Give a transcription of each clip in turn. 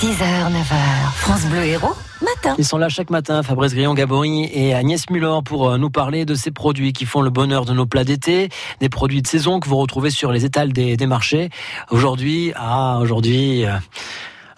6h, 9h, France Bleu Héros, matin. Ils sont là chaque matin, Fabrice Grillon-Gabory et Agnès Muller, pour euh, nous parler de ces produits qui font le bonheur de nos plats d'été, des produits de saison que vous retrouvez sur les étals des, des marchés. Aujourd'hui, ah, aujourd'hui, euh,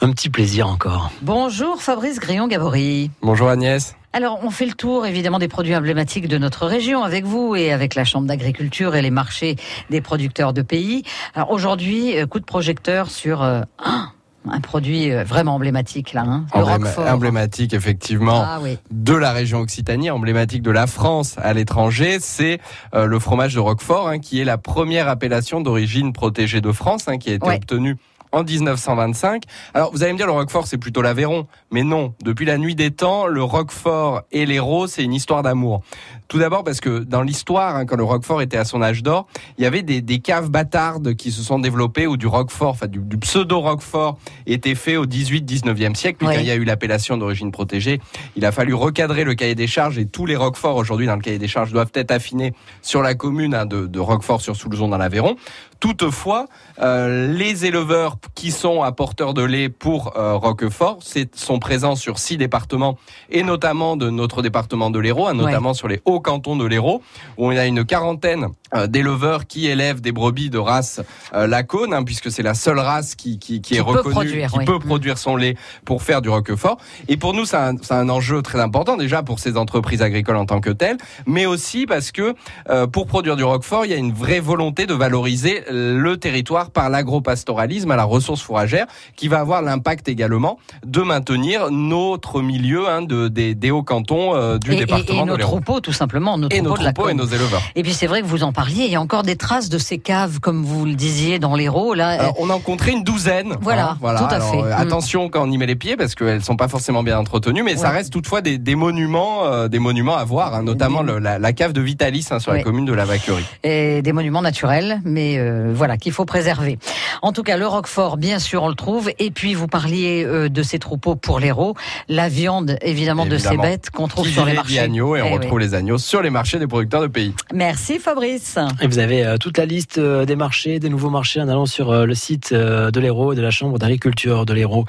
un petit plaisir encore. Bonjour Fabrice Grillon-Gabory. Bonjour Agnès. Alors, on fait le tour évidemment des produits emblématiques de notre région avec vous et avec la Chambre d'agriculture et les marchés des producteurs de pays. Alors aujourd'hui, euh, coup de projecteur sur euh, un, un produit euh, vraiment emblématique là, hein, le Embléma- Roquefort. emblématique effectivement Ah oui. de la région Occitanie, emblématique de la France à l'étranger, c'est euh, le fromage de Roquefort, hein, qui est la première appellation d'origine protégée de France, hein, qui a été Ouais. obtenue en 1925. Alors vous allez me dire le Roquefort c'est plutôt l'Aveyron, mais non. Depuis la nuit des temps, le Roquefort et l'Hérault c'est une histoire d'amour. Tout d'abord parce que dans l'histoire, hein, quand le Roquefort était à son âge d'or, il y avait des, des caves bâtardes qui se sont développées où du Roquefort, enfin du, du pseudo Roquefort, était fait au 18-19e siècle. Puis quand il y a eu l'appellation d'origine protégée, il a fallu recadrer le cahier des charges et tous les Roqueforts aujourd'hui dans le cahier des charges doivent être affinés sur la commune hein, de, de Roquefort sur Soulzon dans l'Aveyron. Toutefois, euh, les éleveurs qui sont apporteurs de lait pour euh, Roquefort c'est- sont présents sur six départements et notamment de notre département de l'Hérault, hein, notamment sur les hauts cantons de l'Hérault, où y a une quarantaine euh, d'éleveurs qui élèvent des brebis de race euh, Lacône, hein, puisque c'est la seule race qui, qui, qui est Qui reconnue, produire, qui oui. peut Mm. produire son lait pour faire du Roquefort. Et pour nous, c'est un, un enjeu très important déjà pour ces entreprises agricoles en tant que telles, mais aussi parce que euh, pour produire du Roquefort, il y a une vraie volonté de valoriser le territoire par l'agropastoralisme à la ressource fourragère, qui va avoir l'impact également de maintenir notre milieu hein, de, des, des hauts cantons euh, du Et, et- et département de nos troupeaux, tout simplement, nos Et nos troupeaux de la troupeaux et nos éleveurs. Et puis c'est vrai que vous en parliez, il y a encore des traces de ces caves, comme vous le disiez, dans l'Hérault. Là, Alors, on a rencontré une douzaine. Voilà, hein, voilà. tout à Alors, fait. euh, Mm. Attention quand on y met les pieds parce qu'elles sont pas forcément bien entretenues, mais ça reste toutefois des, des monuments, euh, des monuments à voir, hein, notamment le- la, la cave de Vitalis sur Ouais. la commune de la Vacquerie. et des monuments naturels, mais voilà qu'il faut préserver. En tout cas, le Roquefort, bien sûr, on le trouve. Et puis vous parliez euh, de ces troupeaux pour l'Hérault, la viande évidemment, de ces bêtes qu'on trouve Qui sur les marchés. agneaux et on Eh retrouve les agneaux sur les marchés des producteurs de pays. Merci Fabrice. Et vous avez euh, toute la liste euh, des marchés, des nouveaux marchés en allant sur euh, le site euh, de l'Hérault et de la Chambre d'agriculture de l'Hérault.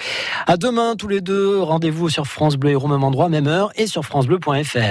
À demain tous les deux, rendez-vous sur France Bleu Hérault, même endroit, même heure et sur francebleu.fr.